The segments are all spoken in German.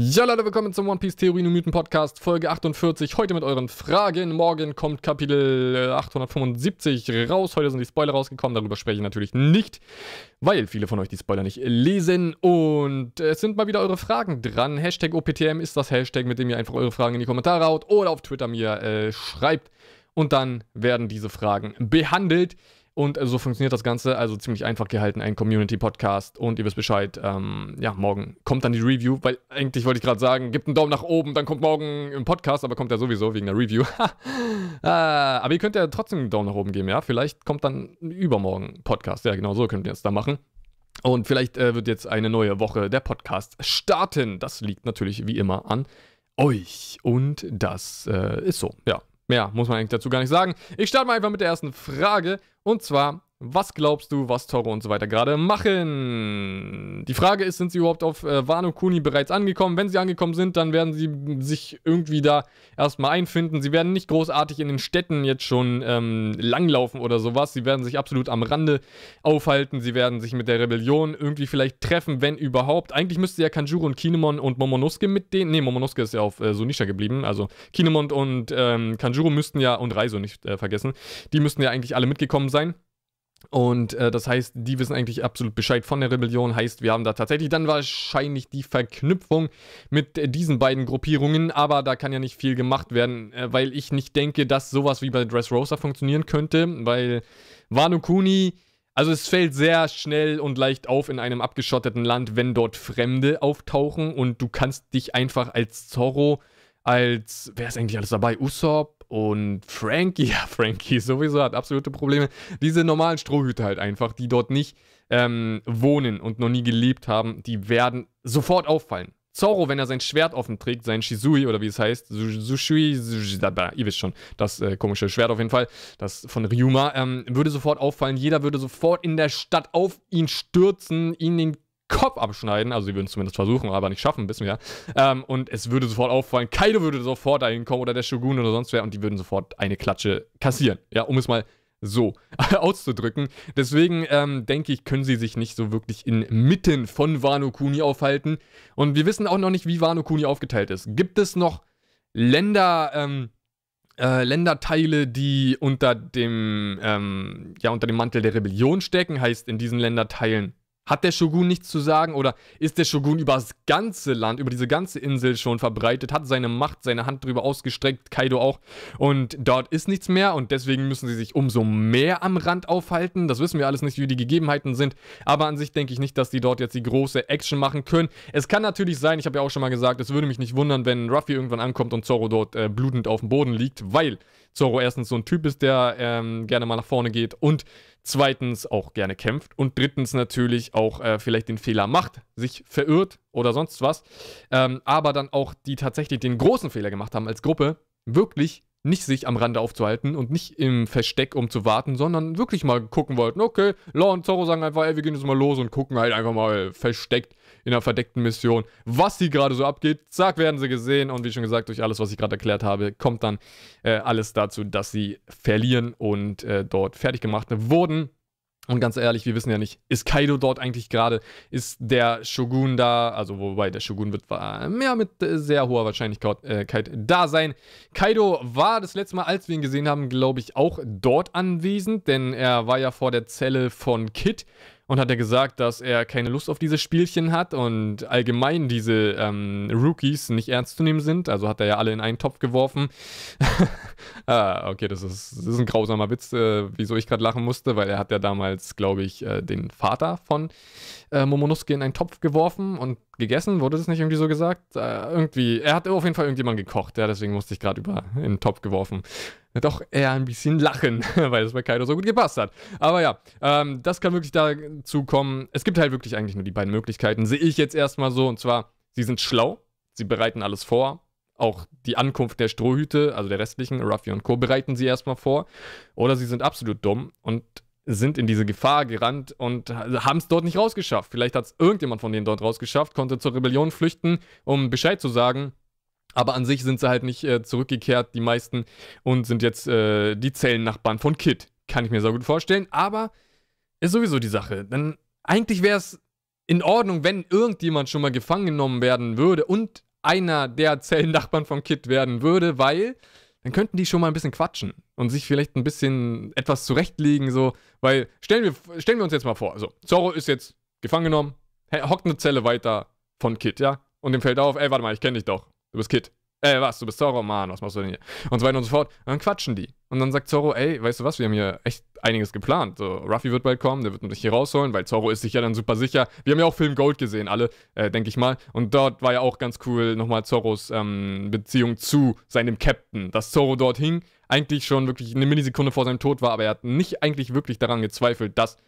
Ja, Leute, willkommen zum One Piece Theorien und Mythen Podcast, Folge 48. Heute mit euren Fragen. Morgen kommt Kapitel 875 raus. Heute sind die Spoiler rausgekommen. Darüber spreche ich natürlich nicht, weil viele von euch die Spoiler nicht lesen. Und es sind mal wieder eure Fragen dran. Hashtag OPTM ist das Hashtag, mit dem ihr einfach eure Fragen in die Kommentare haut oder auf Twitter mir äh, schreibt. Und dann werden diese Fragen behandelt. Und so funktioniert das Ganze, also ziemlich einfach gehalten, ein Community-Podcast. Und ihr wisst Bescheid, ähm, ja, morgen kommt dann die Review, weil eigentlich wollte ich gerade sagen, gebt einen Daumen nach oben, dann kommt morgen ein Podcast, aber kommt ja sowieso wegen der Review. äh, aber ihr könnt ja trotzdem einen Daumen nach oben geben, ja? Vielleicht kommt dann übermorgen Podcast. Ja, genau so könnt ihr es da machen. Und vielleicht äh, wird jetzt eine neue Woche der Podcast starten. Das liegt natürlich wie immer an euch. Und das äh, ist so, ja. Mehr muss man eigentlich dazu gar nicht sagen. Ich starte mal einfach mit der ersten Frage. Und zwar, was glaubst du, was Toro und so weiter gerade machen? Die Frage ist, sind sie überhaupt auf äh, Wano Kuni bereits angekommen? Wenn sie angekommen sind, dann werden sie sich irgendwie da erstmal einfinden. Sie werden nicht großartig in den Städten jetzt schon ähm, langlaufen oder sowas. Sie werden sich absolut am Rande aufhalten. Sie werden sich mit der Rebellion irgendwie vielleicht treffen, wenn überhaupt. Eigentlich müsste ja Kanjuro und Kinemon und Momonosuke mit denen. Ne, Momonosuke ist ja auf äh, Sunisha geblieben. Also Kinemon und ähm, Kanjuro müssten ja, und Reiso nicht äh, vergessen, die müssten ja eigentlich alle mitgekommen sein. Und äh, das heißt, die wissen eigentlich absolut Bescheid von der Rebellion. Heißt, wir haben da tatsächlich dann wahrscheinlich die Verknüpfung mit äh, diesen beiden Gruppierungen. Aber da kann ja nicht viel gemacht werden, äh, weil ich nicht denke, dass sowas wie bei Dressrosa funktionieren könnte. Weil Wano Kuni, also es fällt sehr schnell und leicht auf in einem abgeschotteten Land, wenn dort Fremde auftauchen. Und du kannst dich einfach als Zorro, als, wer ist eigentlich alles dabei? Usopp? Und Frankie, ja, Frankie sowieso hat absolute Probleme. Diese normalen Strohhüte halt einfach, die dort nicht ähm, wohnen und noch nie gelebt haben, die werden sofort auffallen. Zoro, wenn er sein Schwert offen trägt, sein Shizui oder wie es heißt, Sushui, ihr wisst schon, das äh, komische Schwert auf jeden Fall, das von Ryuma, ähm, würde sofort auffallen. Jeder würde sofort in der Stadt auf ihn stürzen, ihn den Kopf abschneiden. Also sie würden es zumindest versuchen, aber nicht schaffen, wissen wir. Ähm, und es würde sofort auffallen, Kaido würde sofort dahin kommen oder der Shogun oder sonst wer und die würden sofort eine Klatsche kassieren. Ja, um es mal so auszudrücken. Deswegen ähm, denke ich, können sie sich nicht so wirklich inmitten von Wano Kuni aufhalten. Und wir wissen auch noch nicht, wie Wano Kuni aufgeteilt ist. Gibt es noch Länder, ähm, äh, Länderteile, die unter dem, ähm, ja, unter dem Mantel der Rebellion stecken? Heißt, in diesen Länderteilen hat der Shogun nichts zu sagen oder ist der Shogun über das ganze Land, über diese ganze Insel schon verbreitet, hat seine Macht, seine Hand drüber ausgestreckt, Kaido auch. Und dort ist nichts mehr und deswegen müssen sie sich umso mehr am Rand aufhalten. Das wissen wir alles nicht, wie die Gegebenheiten sind. Aber an sich denke ich nicht, dass die dort jetzt die große Action machen können. Es kann natürlich sein, ich habe ja auch schon mal gesagt, es würde mich nicht wundern, wenn Ruffy irgendwann ankommt und Zoro dort äh, blutend auf dem Boden liegt, weil Zoro erstens so ein Typ ist, der ähm, gerne mal nach vorne geht und zweitens auch gerne kämpft und drittens natürlich auch äh, vielleicht den Fehler macht, sich verirrt oder sonst was, ähm, aber dann auch die tatsächlich den großen Fehler gemacht haben als Gruppe, wirklich nicht sich am Rande aufzuhalten und nicht im Versteck um zu warten, sondern wirklich mal gucken wollten, okay, Law und Zorro sagen einfach, ey, wir gehen jetzt mal los und gucken halt einfach mal versteckt in einer verdeckten Mission, was hier gerade so abgeht. Zack, werden sie gesehen und wie schon gesagt, durch alles, was ich gerade erklärt habe, kommt dann äh, alles dazu, dass sie verlieren und äh, dort fertig gemacht wurden. Und ganz ehrlich, wir wissen ja nicht, ist Kaido dort eigentlich gerade? Ist der Shogun da? Also, wobei der Shogun wird mehr mit sehr hoher Wahrscheinlichkeit äh, da sein. Kaido war das letzte Mal, als wir ihn gesehen haben, glaube ich, auch dort anwesend, denn er war ja vor der Zelle von Kid und hat er gesagt, dass er keine Lust auf diese Spielchen hat und allgemein diese ähm, Rookies nicht ernst zu nehmen sind. Also hat er ja alle in einen Topf geworfen. ah, okay, das ist, das ist ein grausamer Witz, äh, wieso ich gerade lachen musste, weil er hat ja damals, glaube ich, äh, den Vater von äh, Momonosuke in einen Topf geworfen und gegessen. Wurde das nicht irgendwie so gesagt? Äh, irgendwie, er hat auf jeden Fall irgendjemand gekocht, ja, deswegen musste ich gerade über in den Topf geworfen doch eher ein bisschen lachen, weil es bei Kaido so gut gepasst hat. Aber ja, ähm, das kann wirklich dazu kommen. Es gibt halt wirklich eigentlich nur die beiden Möglichkeiten. Sehe ich jetzt erstmal so. Und zwar, sie sind schlau, sie bereiten alles vor. Auch die Ankunft der Strohhüte, also der restlichen, Ruffy und Co., bereiten sie erstmal vor. Oder sie sind absolut dumm und sind in diese Gefahr gerannt und haben es dort nicht rausgeschafft. Vielleicht hat es irgendjemand von denen dort rausgeschafft, konnte zur Rebellion flüchten, um Bescheid zu sagen. Aber an sich sind sie halt nicht äh, zurückgekehrt, die meisten, und sind jetzt äh, die Zellennachbarn von Kid. Kann ich mir so gut vorstellen. Aber ist sowieso die Sache. Denn eigentlich wäre es in Ordnung, wenn irgendjemand schon mal gefangen genommen werden würde und einer der Zellennachbarn von Kid werden würde, weil dann könnten die schon mal ein bisschen quatschen und sich vielleicht ein bisschen etwas zurechtlegen, so, weil stellen wir, stellen wir uns jetzt mal vor, also Zorro ist jetzt gefangen genommen, hockt eine Zelle weiter von Kid, ja, und dem fällt auf, ey, warte mal, ich kenne dich doch, du bist Kid. Ey, was, du bist Zorro, Mann, was machst du denn hier? Und so weiter und so fort. Und dann quatschen die. Und dann sagt Zorro, ey, weißt du was, wir haben hier echt einiges geplant. So, Ruffy wird bald kommen, der wird mich hier rausholen, weil Zorro ist sich ja dann super sicher. Wir haben ja auch Film Gold gesehen, alle, äh, denke ich mal. Und dort war ja auch ganz cool nochmal Zorros ähm, Beziehung zu seinem Captain. Dass Zorro dort hing, eigentlich schon wirklich eine Millisekunde vor seinem Tod war, aber er hat nicht eigentlich wirklich daran gezweifelt, dass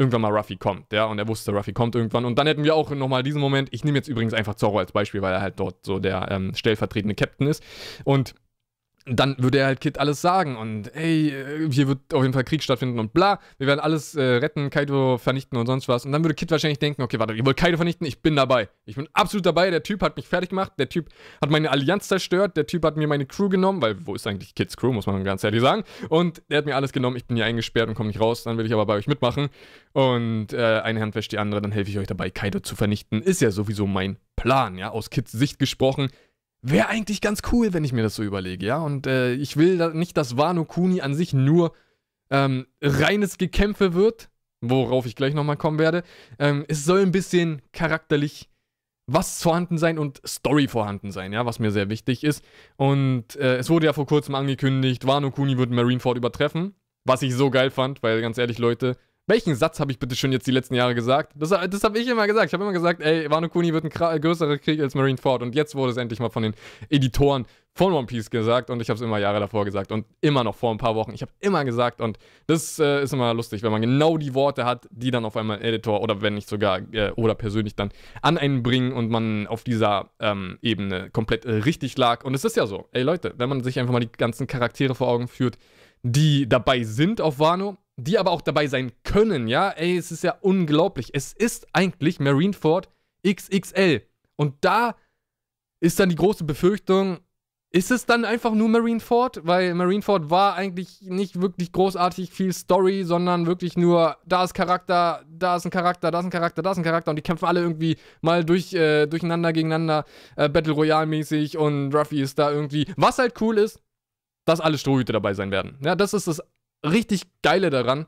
irgendwann mal Ruffy kommt, ja, und er wusste, Ruffy kommt irgendwann. Und dann hätten wir auch nochmal diesen Moment, ich nehme jetzt übrigens einfach Zorro als Beispiel, weil er halt dort so der ähm, stellvertretende Captain ist. Und dann würde er halt Kid alles sagen und ey, äh, hier wird auf jeden Fall Krieg stattfinden und bla, wir werden alles äh, retten, Kaido vernichten und sonst was. Und dann würde Kid wahrscheinlich denken, okay, warte, ihr wollt Kaido vernichten, ich bin dabei. Ich bin absolut dabei, der Typ hat mich fertig gemacht, der Typ hat meine Allianz zerstört, der Typ hat mir meine Crew genommen, weil wo ist eigentlich Kids Crew, muss man ganz ehrlich sagen. Und der hat mir alles genommen, ich bin hier eingesperrt und komme nicht raus, dann will ich aber bei euch mitmachen. Und äh, eine Hand wäscht die andere, dann helfe ich euch dabei, Kaido zu vernichten. Ist ja sowieso mein Plan, ja, aus Kids Sicht gesprochen Wäre eigentlich ganz cool, wenn ich mir das so überlege, ja. Und äh, ich will da nicht, dass Wano Kuni an sich nur ähm, reines Gekämpfe wird, worauf ich gleich nochmal kommen werde. Ähm, es soll ein bisschen charakterlich was vorhanden sein und Story vorhanden sein, ja, was mir sehr wichtig ist. Und äh, es wurde ja vor kurzem angekündigt, Wano Kuni wird Marineford übertreffen, was ich so geil fand, weil ganz ehrlich, Leute, welchen Satz habe ich bitte schon jetzt die letzten Jahre gesagt? Das, das habe ich immer gesagt. Ich habe immer gesagt, ey, Wano Kuni wird ein größerer Krieg als Marineford. Und jetzt wurde es endlich mal von den Editoren von One Piece gesagt. Und ich habe es immer Jahre davor gesagt. Und immer noch vor ein paar Wochen. Ich habe immer gesagt. Und das äh, ist immer lustig, wenn man genau die Worte hat, die dann auf einmal Editor oder wenn nicht sogar äh, oder persönlich dann an einen bringen und man auf dieser ähm, Ebene komplett äh, richtig lag. Und es ist ja so, ey Leute, wenn man sich einfach mal die ganzen Charaktere vor Augen führt, die dabei sind auf Wano, die aber auch dabei sein können, ja? Ey, es ist ja unglaublich. Es ist eigentlich Marineford XXL. Und da ist dann die große Befürchtung, ist es dann einfach nur Marineford? Weil Marineford war eigentlich nicht wirklich großartig viel Story, sondern wirklich nur, da ist Charakter, da ist ein Charakter, da ist ein Charakter, da ist ein Charakter und die kämpfen alle irgendwie mal durch, äh, durcheinander, gegeneinander, äh, Battle Royale mäßig und Ruffy ist da irgendwie. Was halt cool ist, dass alle Strohhüte dabei sein werden. Ja, das ist das richtig Geile daran,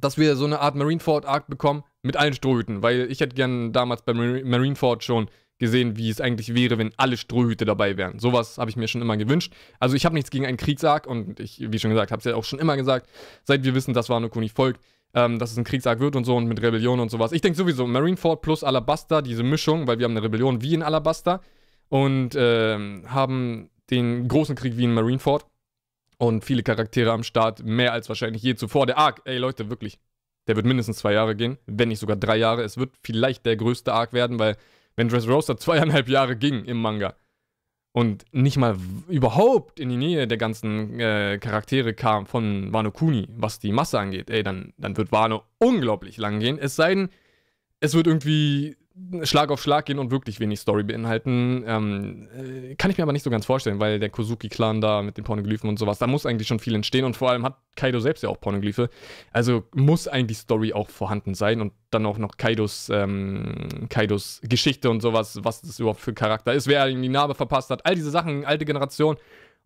dass wir so eine Art Marineford-Arc bekommen mit allen Strohhüten, weil ich hätte gern damals bei Marineford schon gesehen, wie es eigentlich wäre, wenn alle Strohhüte dabei wären. Sowas habe ich mir schon immer gewünscht. Also ich habe nichts gegen einen Kriegsarc und ich, wie schon gesagt, habe es ja auch schon immer gesagt, seit wir wissen, dass Wano Kuni folgt, ähm, dass es ein Kriegsarc wird und so und mit Rebellion und sowas. Ich denke sowieso, Marineford plus Alabasta, diese Mischung, weil wir haben eine Rebellion wie in Alabasta und ähm, haben den großen Krieg wie in Marineford und viele Charaktere am Start, mehr als wahrscheinlich je zuvor. Der Arc, ey Leute, wirklich, der wird mindestens zwei Jahre gehen, wenn nicht sogar drei Jahre. Es wird vielleicht der größte Arc werden, weil wenn Dressrosa zweieinhalb Jahre ging im Manga und nicht mal überhaupt in die Nähe der ganzen äh, Charaktere kam von Wano Kuni, was die Masse angeht, ey, dann, dann wird Wano unglaublich lang gehen. Es sei denn, es wird irgendwie Schlag auf Schlag gehen und wirklich wenig Story beinhalten. Ähm, äh, kann ich mir aber nicht so ganz vorstellen, weil der Kozuki-Clan da mit den Pornoglyphen und sowas, da muss eigentlich schon viel entstehen und vor allem hat Kaido selbst ja auch Pornoglyphe. Also muss eigentlich Story auch vorhanden sein und dann auch noch Kaidos, ähm, Kaidos Geschichte und sowas, was das überhaupt für Charakter ist, wer ihm die Narbe verpasst hat, all diese Sachen, alte Generation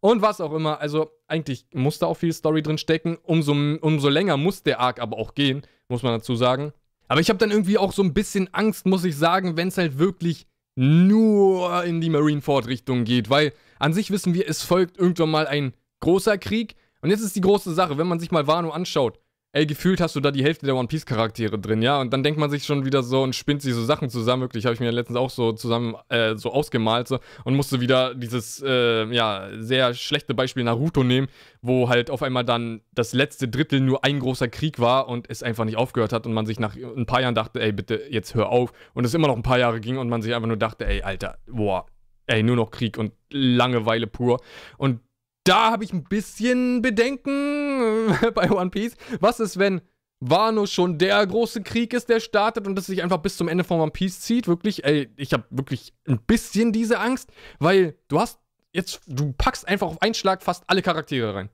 und was auch immer. Also eigentlich muss da auch viel Story drin stecken. Umso, umso länger muss der Arc aber auch gehen, muss man dazu sagen. Aber ich habe dann irgendwie auch so ein bisschen Angst, muss ich sagen, wenn es halt wirklich nur in die Marineford-Richtung geht. Weil an sich wissen wir, es folgt irgendwann mal ein großer Krieg. Und jetzt ist die große Sache, wenn man sich mal Wano anschaut ey, gefühlt hast du da die Hälfte der One Piece Charaktere drin, ja? Und dann denkt man sich schon wieder so und spinnt sich so Sachen zusammen. Wirklich, habe ich mir letztens auch so zusammen äh, so ausgemalt so, und musste wieder dieses, äh, ja, sehr schlechte Beispiel Naruto nehmen, wo halt auf einmal dann das letzte Drittel nur ein großer Krieg war und es einfach nicht aufgehört hat und man sich nach ein paar Jahren dachte, ey, bitte, jetzt hör auf. Und es immer noch ein paar Jahre ging und man sich einfach nur dachte, ey, Alter, boah, ey, nur noch Krieg und Langeweile pur. Und da habe ich ein bisschen Bedenken bei One Piece. Was ist, wenn Wano schon der große Krieg ist, der startet und das sich einfach bis zum Ende von One Piece zieht? Wirklich, ey, ich habe wirklich ein bisschen diese Angst, weil du hast jetzt, du packst einfach auf einen Schlag fast alle Charaktere rein.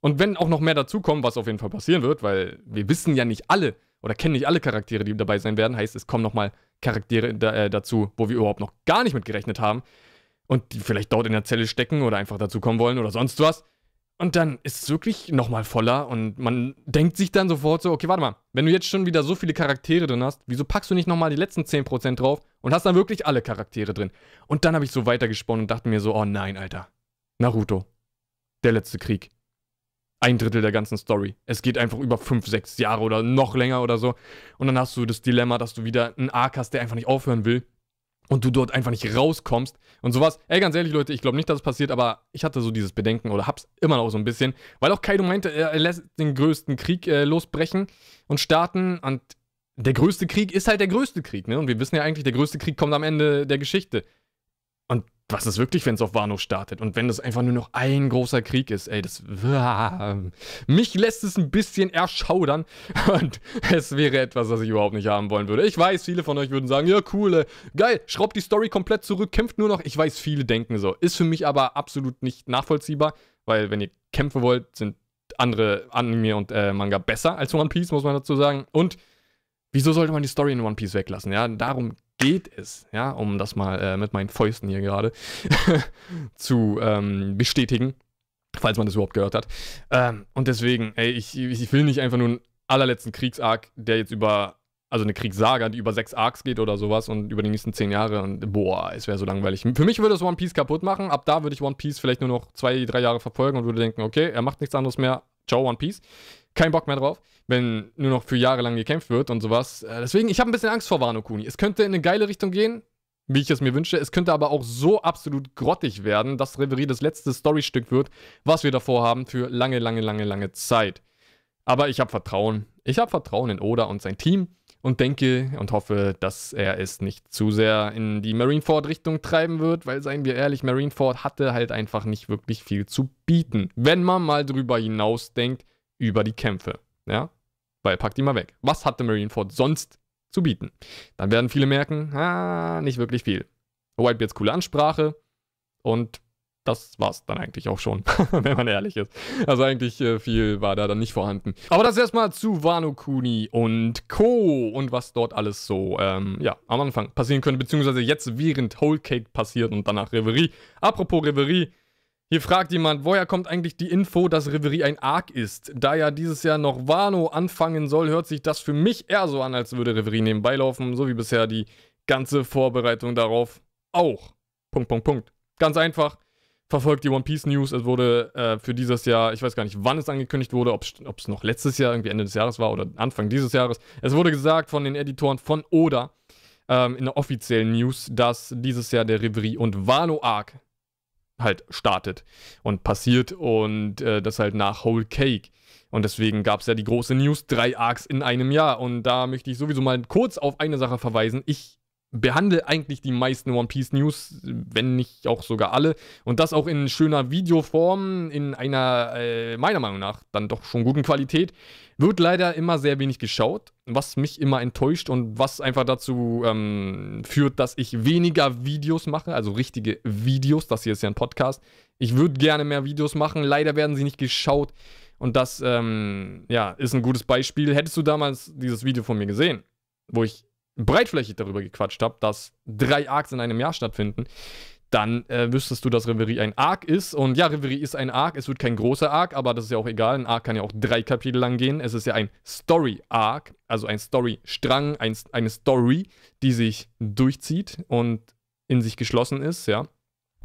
Und wenn auch noch mehr dazukommen, was auf jeden Fall passieren wird, weil wir wissen ja nicht alle oder kennen nicht alle Charaktere, die dabei sein werden, heißt, es kommen nochmal Charaktere da, äh, dazu, wo wir überhaupt noch gar nicht mit gerechnet haben. und die vielleicht dort in der Zelle stecken oder einfach dazu kommen wollen oder sonst was. Und dann ist es wirklich nochmal voller und man denkt sich dann sofort so, okay, warte mal, wenn du jetzt schon wieder so viele Charaktere drin hast, wieso packst du nicht nochmal die letzten 10% drauf und hast dann wirklich alle Charaktere drin? Und dann habe ich so weitergesponnen und dachte mir so, oh nein, Alter. Naruto. Der letzte Krieg. Ein Drittel der ganzen Story. Es geht einfach über 5, 6 Jahre oder noch länger oder so. Und dann hast du das Dilemma, dass du wieder einen Arc hast, der einfach nicht aufhören will und du dort einfach nicht rauskommst und sowas. Ey, ganz ehrlich, Leute, ich glaube nicht, dass es passiert, aber ich hatte so dieses Bedenken oder hab's immer noch so ein bisschen, weil auch Kaido meinte, er lässt den größten Krieg äh, losbrechen und starten und der größte Krieg ist halt der größte Krieg, ne? Und wir wissen ja eigentlich, der größte Krieg kommt am Ende der Geschichte. Was ist wirklich, wenn es auf Wano startet? Und wenn das einfach nur noch ein großer Krieg ist, ey, das. Mich lässt es ein bisschen erschaudern. Und es wäre etwas, was ich überhaupt nicht haben wollen würde. Ich weiß, viele von euch würden sagen, ja, cool, geil, schraubt die Story komplett zurück, kämpft nur noch. Ich weiß, viele denken so. Ist für mich aber absolut nicht nachvollziehbar, weil, wenn ihr kämpfen wollt, sind andere Anime und äh, Manga besser als One Piece, muss man dazu sagen. Und wieso sollte man die Story in One Piece weglassen? Ja, darum geht es, ja, um das mal äh, mit meinen Fäusten hier gerade zu ähm, bestätigen, falls man das überhaupt gehört hat. Ähm, und deswegen, ey, ich, ich will nicht einfach nur einen allerletzten Kriegsarc, der jetzt über, also eine Kriegssaga, die über sechs Arcs geht oder sowas und über die nächsten zehn Jahre und boah, es wäre so langweilig. Für mich würde es One Piece kaputt machen. Ab da würde ich One Piece vielleicht nur noch zwei, drei Jahre verfolgen und würde denken, okay, er macht nichts anderes mehr. Ciao, One Piece kein Bock mehr drauf, wenn nur noch für Jahre lang gekämpft wird und sowas. Äh, deswegen, ich habe ein bisschen Angst vor Wano Kuni. Es könnte in eine geile Richtung gehen, wie ich es mir wünsche. Es könnte aber auch so absolut grottig werden, dass Reverie das letzte Storystück wird, was wir davor haben für lange, lange, lange, lange Zeit. Aber ich habe Vertrauen. Ich habe Vertrauen in Oda und sein Team und denke und hoffe, dass er es nicht zu sehr in die Marineford-Richtung treiben wird, weil, seien wir ehrlich, Marineford hatte halt einfach nicht wirklich viel zu bieten. Wenn man mal drüber hinaus denkt, über die Kämpfe. Ja? Weil packt die mal weg. Was hatte Marineford sonst zu bieten? Dann werden viele merken, ah, nicht wirklich viel. Whitebeards coole Ansprache und das war's dann eigentlich auch schon, wenn man ehrlich ist. Also eigentlich äh, viel war da dann nicht vorhanden. Aber das erstmal zu Wano Kuni und Co. und was dort alles so, ähm, ja, am Anfang passieren könnte, beziehungsweise jetzt während Whole Cake passiert und danach Reverie. Apropos Reverie, hier fragt jemand, woher kommt eigentlich die Info, dass Reverie ein Arc ist? Da ja dieses Jahr noch Wano anfangen soll, hört sich das für mich eher so an, als würde Reverie nebenbei laufen, so wie bisher die ganze Vorbereitung darauf auch. Punkt, Punkt, Punkt. Ganz einfach. Verfolgt die One Piece News. Es wurde äh, für dieses Jahr, ich weiß gar nicht, wann es angekündigt wurde, ob es noch letztes Jahr, irgendwie Ende des Jahres war oder Anfang dieses Jahres. Es wurde gesagt von den Editoren von Oda ähm, in der offiziellen News, dass dieses Jahr der Reverie und Wano Arc halt startet und passiert und äh, das halt nach Whole Cake. Und deswegen gab es ja die große News, drei Arcs in einem Jahr. Und da möchte ich sowieso mal kurz auf eine Sache verweisen. Ich behandle eigentlich die meisten One Piece News, wenn nicht auch sogar alle. Und das auch in schöner Videoform, in einer, äh, meiner Meinung nach, dann doch schon guten Qualität. Wird leider immer sehr wenig geschaut, was mich immer enttäuscht und was einfach dazu ähm, führt, dass ich weniger Videos mache, also richtige Videos. Das hier ist ja ein Podcast. Ich würde gerne mehr Videos machen, leider werden sie nicht geschaut. Und das, ähm, ja, ist ein gutes Beispiel. Hättest du damals dieses Video von mir gesehen, wo ich breitflächig darüber gequatscht habe, dass drei Arcs in einem Jahr stattfinden, dann äh, wüsstest du, dass Reverie ein Arc ist. Und ja, Reverie ist ein Arc. Es wird kein großer Arc, aber das ist ja auch egal. Ein Arc kann ja auch drei Kapitel lang gehen. Es ist ja ein Story-Arc, also ein Story-Strang, ein, eine Story, die sich durchzieht und in sich geschlossen ist, ja.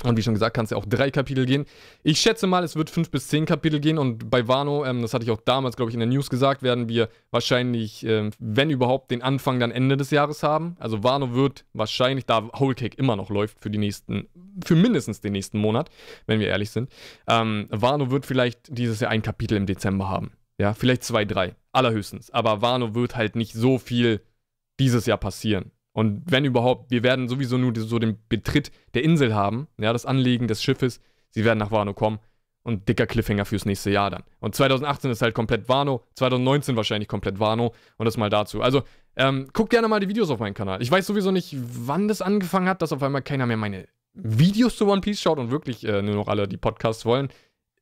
Und wie schon gesagt, kann es ja auch drei Kapitel gehen. Ich schätze mal, es wird fünf bis zehn Kapitel gehen. Und bei Wano, ähm, das hatte ich auch damals, glaube ich, in der News gesagt, werden wir wahrscheinlich, ähm, wenn überhaupt, den Anfang dann Ende des Jahres haben. Also Wano wird wahrscheinlich, da Whole Cake immer noch läuft, für die nächsten, für mindestens den nächsten Monat, wenn wir ehrlich sind. Ähm, Wano wird vielleicht dieses Jahr ein Kapitel im Dezember haben. Ja, vielleicht zwei, drei. Allerhöchstens. Aber Wano wird halt nicht so viel dieses Jahr passieren. Und wenn überhaupt, wir werden sowieso nur so den Betritt der Insel haben, ja, das Anlegen des Schiffes. Sie werden nach Wano kommen und dicker Cliffhanger fürs nächste Jahr dann. Und 2018 ist halt komplett Wano, 2019 wahrscheinlich komplett Wano und das mal dazu. Also, ähm, guckt gerne mal die Videos auf meinem Kanal. Ich weiß sowieso nicht, wann das angefangen hat, dass auf einmal keiner mehr meine Videos zu One Piece schaut und wirklich äh, nur noch alle die Podcasts wollen.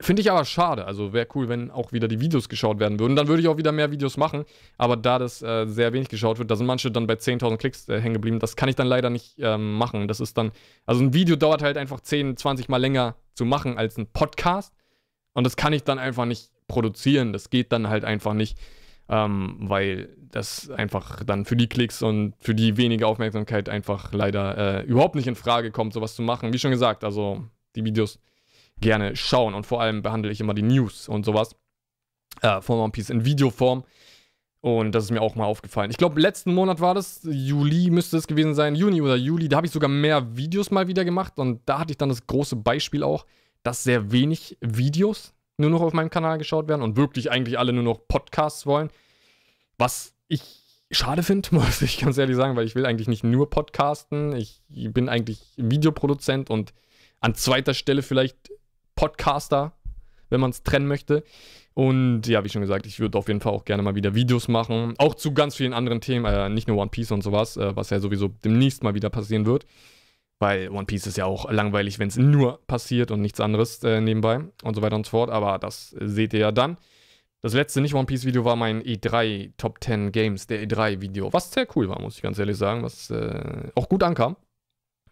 Finde ich aber schade. Also wäre cool, wenn auch wieder die Videos geschaut werden würden. Dann würde ich auch wieder mehr Videos machen. Aber da das äh, sehr wenig geschaut wird, da sind manche dann bei 10.000 Klicks äh, hängen geblieben. Das kann ich dann leider nicht ähm, machen. Das ist dann, also ein Video dauert halt einfach 10, 20 Mal länger zu machen als ein Podcast. Und das kann ich dann einfach nicht produzieren. Das geht dann halt einfach nicht, ähm, weil das einfach dann für die Klicks und für die wenige Aufmerksamkeit einfach leider äh, überhaupt nicht in Frage kommt, sowas zu machen. Wie schon gesagt, also die Videos gerne schauen. Und vor allem behandle ich immer die News und sowas äh, von One Piece in Videoform. Und das ist mir auch mal aufgefallen. Ich glaube, letzten Monat war das, Juli müsste es gewesen sein, Juni oder Juli, da habe ich sogar mehr Videos mal wieder gemacht. Und da hatte ich dann das große Beispiel auch, dass sehr wenig Videos nur noch auf meinem Kanal geschaut werden und wirklich eigentlich alle nur noch Podcasts wollen. Was ich schade finde, muss ich ganz ehrlich sagen, weil ich will eigentlich nicht nur podcasten. Ich bin eigentlich Videoproduzent und an zweiter Stelle vielleicht Podcaster, wenn man es trennen möchte. Und ja, wie schon gesagt, ich würde auf jeden Fall auch gerne mal wieder Videos machen. Auch zu ganz vielen anderen Themen, äh, nicht nur One Piece und sowas, äh, was ja sowieso demnächst mal wieder passieren wird. Weil One Piece ist ja auch langweilig, wenn es nur passiert und nichts anderes äh, nebenbei und so weiter und so fort. Aber das seht ihr ja dann. Das letzte nicht One Piece Video war mein E3 Top 10 Games, der E3 Video, was sehr cool war, muss ich ganz ehrlich sagen, was äh, auch gut ankam.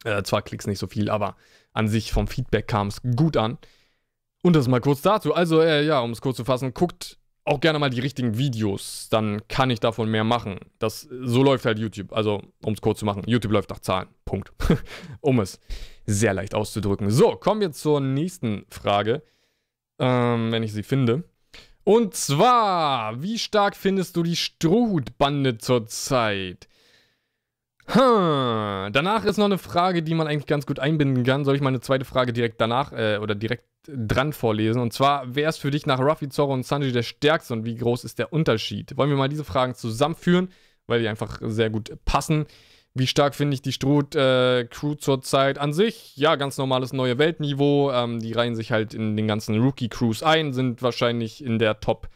Äh, zwar Klicks nicht so viel, aber an sich vom Feedback kam es gut an. Und das mal kurz dazu. Also, äh, ja, um es kurz zu fassen, guckt auch gerne mal die richtigen Videos. Dann kann ich davon mehr machen. Das, so läuft halt YouTube. Also, um es kurz zu machen, YouTube läuft nach Zahlen. Punkt. um es sehr leicht auszudrücken. So, kommen wir zur nächsten Frage. Ähm, wenn ich sie finde. Und zwar, wie stark findest du die Strohhutbande zurzeit? Hm, danach ist noch eine Frage, die man eigentlich ganz gut einbinden kann. Soll ich mal eine zweite Frage direkt danach äh, oder direkt dran vorlesen? Und zwar, wer ist für dich nach Ruffy, Zorro und Sanji der stärkste und wie groß ist der Unterschied? Wollen wir mal diese Fragen zusammenführen, weil die einfach sehr gut passen. Wie stark finde ich die Stroh-Crew äh, zurzeit an sich? Ja, ganz normales neue Weltniveau. Ähm, die reihen sich halt in den ganzen Rookie-Crews ein, sind wahrscheinlich in der Top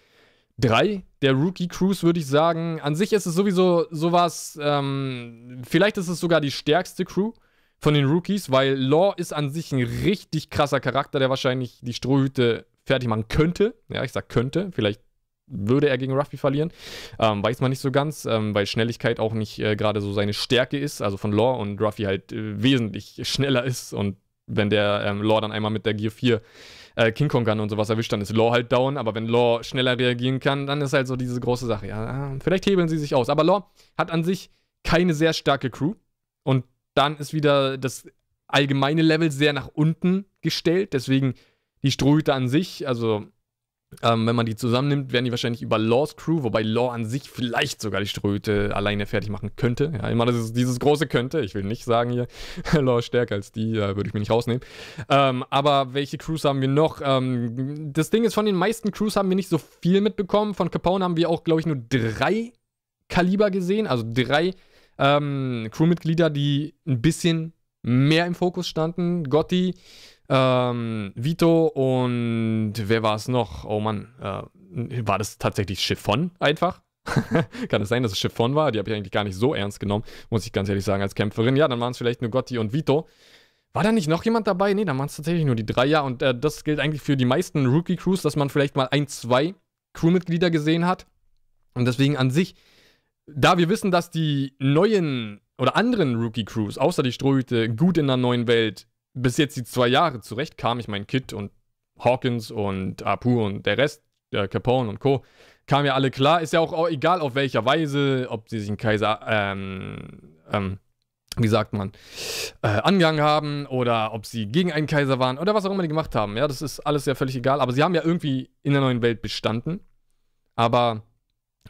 drei der Rookie-Crews, würde ich sagen. An sich ist es sowieso sowas, ähm, vielleicht ist es sogar die stärkste Crew von den Rookies, weil Law ist an sich ein richtig krasser Charakter, der wahrscheinlich die Strohhüte fertig machen könnte. Ja, ich sag könnte. Vielleicht würde er gegen Ruffy verlieren. Ähm, weiß man nicht so ganz, ähm, weil Schnelligkeit auch nicht äh, gerade so seine Stärke ist. Also von Law und Ruffy halt äh, wesentlich schneller ist. Und wenn der ähm, Law dann einmal mit der Gear 4 äh, King Kong Gun und sowas erwischt, dann ist Law halt down. Aber wenn Law schneller reagieren kann, dann ist halt so diese große Sache. Ja, vielleicht hebeln sie sich aus. Aber Law hat an sich keine sehr starke Crew. Und dann ist wieder das allgemeine Level sehr nach unten gestellt. Deswegen die Strohhüte an sich, also ähm, wenn man die zusammennimmt, werden die wahrscheinlich über Laws Crew, wobei Law an sich vielleicht sogar die Ströte alleine fertig machen könnte. Ja, immer das dieses große könnte. Ich will nicht sagen hier, Law ist stärker als die, da würde ich mir nicht rausnehmen. Ähm, aber welche Crews haben wir noch? Ähm, das Ding ist, von den meisten Crews haben wir nicht so viel mitbekommen. Von Capone haben wir auch, glaube ich, nur drei Kaliber gesehen, also drei ähm, Crewmitglieder, die ein bisschen mehr im Fokus standen. Gotti, ähm, Vito und wer war es noch? Oh Mann, äh, war das tatsächlich Chiffon einfach? Kann es sein, dass es Chiffon war? Die habe ich eigentlich gar nicht so ernst genommen, muss ich ganz ehrlich sagen, als Kämpferin. Ja, dann waren es vielleicht nur Gotti und Vito. War da nicht noch jemand dabei? Nee, dann waren es tatsächlich nur die drei. Ja, und äh, das gilt eigentlich für die meisten Rookie-Crews, dass man vielleicht mal ein, zwei Crewmitglieder gesehen hat. Und deswegen an sich, da wir wissen, dass die neuen oder anderen Rookie-Crews, außer die Strohhüte, gut in der neuen Welt bis jetzt die zwei Jahre zurechtkamen, ich meine, Kid und Hawkins und Apu und der Rest, äh, Capone und Co., kamen ja alle klar. Ist ja auch egal, auf welcher Weise, ob sie sich einen Kaiser, ähm, ähm, wie sagt man, äh, angegangen haben oder ob sie gegen einen Kaiser waren oder was auch immer die gemacht haben. Ja, das ist alles ja völlig egal. Aber sie haben ja irgendwie in der neuen Welt bestanden. Aber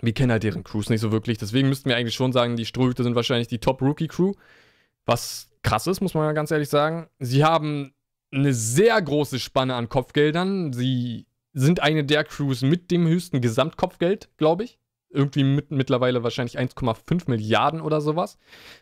wir kennen halt deren Crews nicht so wirklich. Deswegen müssten wir eigentlich schon sagen, die Strohhüte sind wahrscheinlich die Top-Rookie-Crew. Was krass ist, muss man ja ganz ehrlich sagen. Sie haben eine sehr große Spanne an Kopfgeldern. Sie sind eine der Crews mit dem höchsten Gesamtkopfgeld, glaube ich. Irgendwie mit, mittlerweile wahrscheinlich 1,5 Milliarden oder sowas.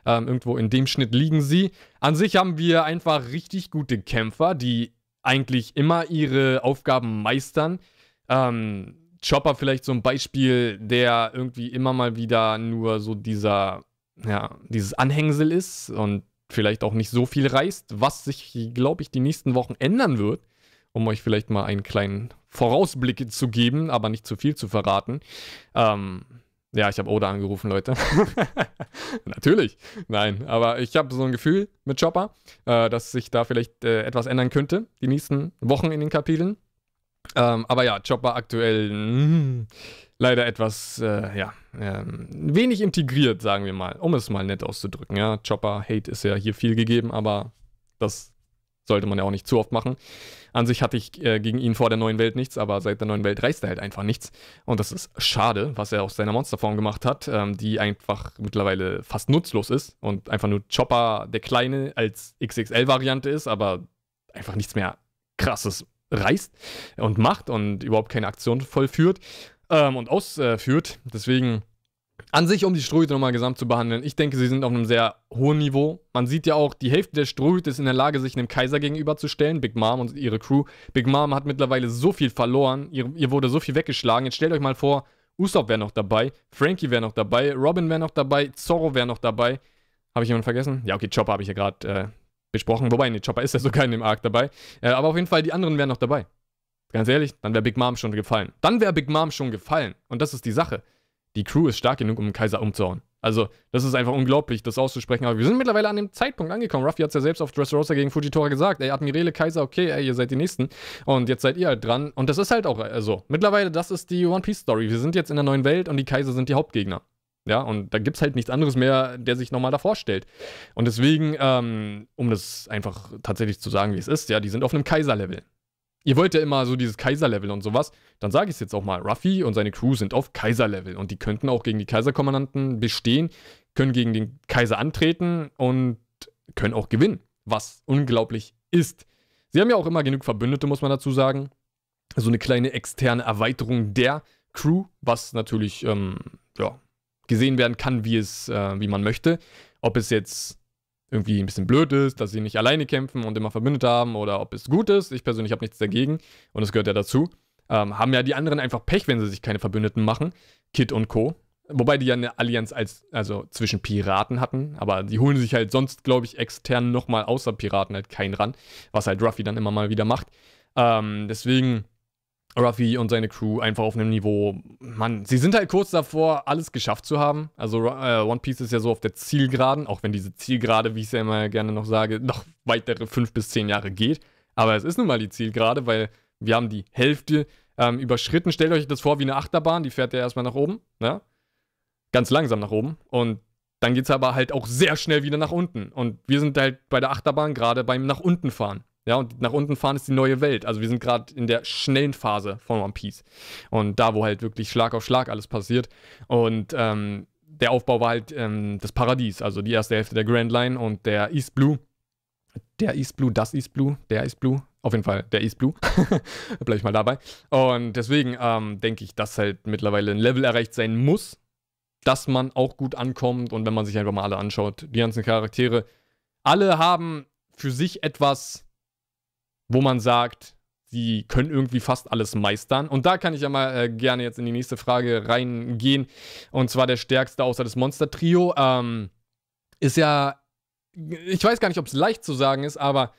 Ähm, irgendwo in dem Schnitt liegen sie. An sich haben wir einfach richtig gute Kämpfer, die eigentlich immer ihre Aufgaben meistern. Ähm, Chopper vielleicht so ein Beispiel, der irgendwie immer mal wieder nur so dieser, ja, dieses Anhängsel ist und vielleicht auch nicht so viel reißt, was sich, glaube ich, die nächsten Wochen ändern wird. um euch vielleicht mal einen kleinen Vorausblick zu geben, aber nicht zu viel zu verraten. Ähm, ja, ich habe Oda angerufen, Leute. Natürlich. Nein, aber ich habe so ein Gefühl mit Chopper, äh, dass sich da vielleicht äh, etwas ändern könnte, die nächsten Wochen in den Kapiteln. Ähm, aber ja, Chopper aktuell mh, hm, leider etwas, äh, ja, ähm, wenig integriert, sagen wir mal, um es mal nett auszudrücken. Ja, Chopper-Hate ist ja hier viel gegeben, aber das sollte man ja auch nicht zu oft machen. An sich hatte ich äh, gegen ihn vor der neuen Welt nichts, aber seit der neuen Welt reißt er halt einfach nichts. Und das ist schade, was er aus seiner Monsterform gemacht hat, ähm, die einfach mittlerweile fast nutzlos ist und einfach nur Chopper der Kleine als XXL-Variante ist, aber einfach nichts mehr krasses reißt und macht und überhaupt keine Aktion vollführt ähm, und ausführt. Deswegen an sich, um die Strohhüte nochmal gesamt zu behandeln, ich denke, sie sind auf einem sehr hohen Niveau. Man sieht ja auch, die Hälfte der Strohhüte ist in der Lage, sich einem Kaiser gegenüberzustellen. Big Mom und ihre Crew. Big Mom hat mittlerweile so viel verloren. Ihr, ihr wurde so viel weggeschlagen. Jetzt stellt euch mal vor, Usopp wäre noch dabei, Frankie wäre noch dabei, Robin wäre noch dabei, Zorro wäre noch dabei. Habe ich jemanden vergessen? Ja, okay, Chopper habe ich ja gerade äh, besprochen. Wobei, nee, Chopper ist ja sogar in dem Arc dabei. Äh, aber auf jeden Fall, die anderen wären noch dabei. Ganz ehrlich, dann wäre Big Mom schon gefallen. Dann wäre Big Mom schon gefallen. Und das ist die Sache die Crew ist stark genug, um den Kaiser umzuhauen. Also, das ist einfach unglaublich, das auszusprechen. Aber wir sind mittlerweile an dem Zeitpunkt angekommen. Ruffy hat es ja selbst auf Dressrosa gegen Fujitora gesagt. Ey, Admirale, Kaiser, okay, ey, ihr seid die Nächsten. Und jetzt seid ihr halt dran. Und das ist halt auch so. Mittlerweile, das ist die One Piece Story. Wir sind jetzt in der neuen Welt und die Kaiser sind die Hauptgegner. Ja, und da gibt es halt nichts anderes mehr, der sich nochmal davor stellt. Und deswegen, ähm, um das einfach tatsächlich zu sagen, wie es ist, ja, die sind auf einem Kaiser-Level. Ihr wollt ja immer so dieses Kaiser-Level und sowas. Dann sage ich es jetzt auch mal. Ruffy und seine Crew sind auf Kaiser-Level und die könnten auch gegen die Kaiserkommandanten bestehen, können gegen den Kaiser antreten und können auch gewinnen, was unglaublich ist. Sie haben ja auch immer genug Verbündete, muss man dazu sagen. So eine kleine externe Erweiterung der Crew, was natürlich ähm, ja, gesehen werden kann, wie es, äh, wie man möchte. Ob es jetzt irgendwie ein bisschen blöd ist, dass sie nicht alleine kämpfen und immer Verbündete haben oder ob es gut ist. Ich persönlich habe nichts dagegen und es gehört ja dazu. Ähm, haben ja die anderen einfach Pech, wenn sie sich keine Verbündeten machen. Kid und Co. Wobei die ja eine Allianz als, also zwischen Piraten hatten, aber die holen sich halt sonst, glaube ich, extern nochmal außer Piraten halt keinen ran, was halt Ruffy dann immer mal wieder macht. Ähm, deswegen Ruffy und seine Crew einfach auf einem Niveau, Mann, sie sind halt kurz davor, alles geschafft zu haben. Also äh, One Piece ist ja so auf der Zielgeraden, auch wenn diese Zielgerade, wie ich es ja immer gerne noch sage, noch weitere fünf bis zehn Jahre geht. Aber es ist nun mal die Zielgerade, weil wir haben die Hälfte ähm, überschritten. Stellt euch das vor wie eine Achterbahn, die fährt ja erstmal nach oben, ne? Ganz langsam nach oben. Und dann geht es aber halt auch sehr schnell wieder nach unten. Und wir sind halt bei der Achterbahn gerade beim nach unten fahren. Ja, und nach unten fahren ist die neue Welt. Also wir sind gerade in der schnellen Phase von One Piece. Und da, wo halt wirklich Schlag auf Schlag alles passiert. Und ähm, der Aufbau war halt ähm, das Paradies, also die erste Hälfte der Grand Line und der East Blue. Der East Blue, das East Blue, der East Blue. Auf jeden Fall der East Blue. Bleib ich mal dabei. Und deswegen ähm, denke ich, dass halt mittlerweile ein Level erreicht sein muss, dass man auch gut ankommt. Und wenn man sich einfach mal alle anschaut, die ganzen Charaktere, alle haben für sich etwas wo man sagt, sie können irgendwie fast alles meistern. Und da kann ich ja mal äh, gerne jetzt in die nächste Frage reingehen. Und zwar der stärkste außer das Monster-Trio. Ähm, ist ja, ich weiß gar nicht, ob es leicht zu sagen ist, aber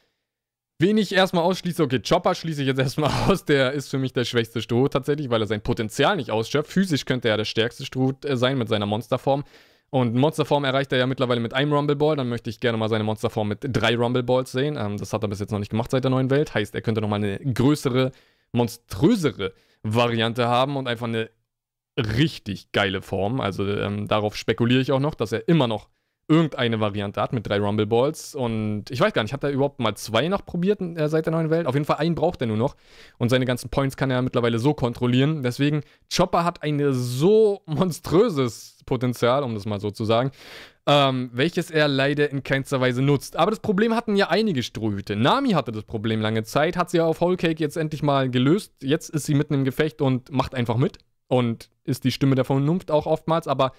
wen ich erstmal ausschließe, okay, Chopper schließe ich jetzt erstmal aus, der ist für mich der schwächste Stroh tatsächlich, weil er sein Potenzial nicht ausschöpft. Physisch könnte er der stärkste Stroh äh, sein mit seiner Monsterform. Und Monsterform erreicht er ja mittlerweile mit einem Rumble Ball. Dann möchte ich gerne mal seine Monsterform mit drei Rumble Balls sehen. Ähm, das hat er bis jetzt noch nicht gemacht seit der neuen Welt. Heißt, er könnte nochmal eine größere, monströsere Variante haben und einfach eine richtig geile Form. Also ähm, darauf spekuliere ich auch noch, dass er immer noch irgendeine Variante hat mit drei Rumble Balls. Und ich weiß gar nicht, hat er überhaupt mal zwei noch probiert äh, seit der neuen Welt? Auf jeden Fall einen braucht er nur noch. Und seine ganzen Points kann er mittlerweile so kontrollieren. Deswegen, Chopper hat ein so monströses Potenzial, um das mal so zu sagen. Ähm, welches er leider in keinster Weise nutzt. Aber das Problem hatten ja einige Strohhüte. Nami hatte das Problem lange Zeit, hat sie ja auf Whole Cake jetzt endlich mal gelöst. Jetzt ist sie mitten im Gefecht und macht einfach mit. Und ist die Stimme der Vernunft auch oftmals, aber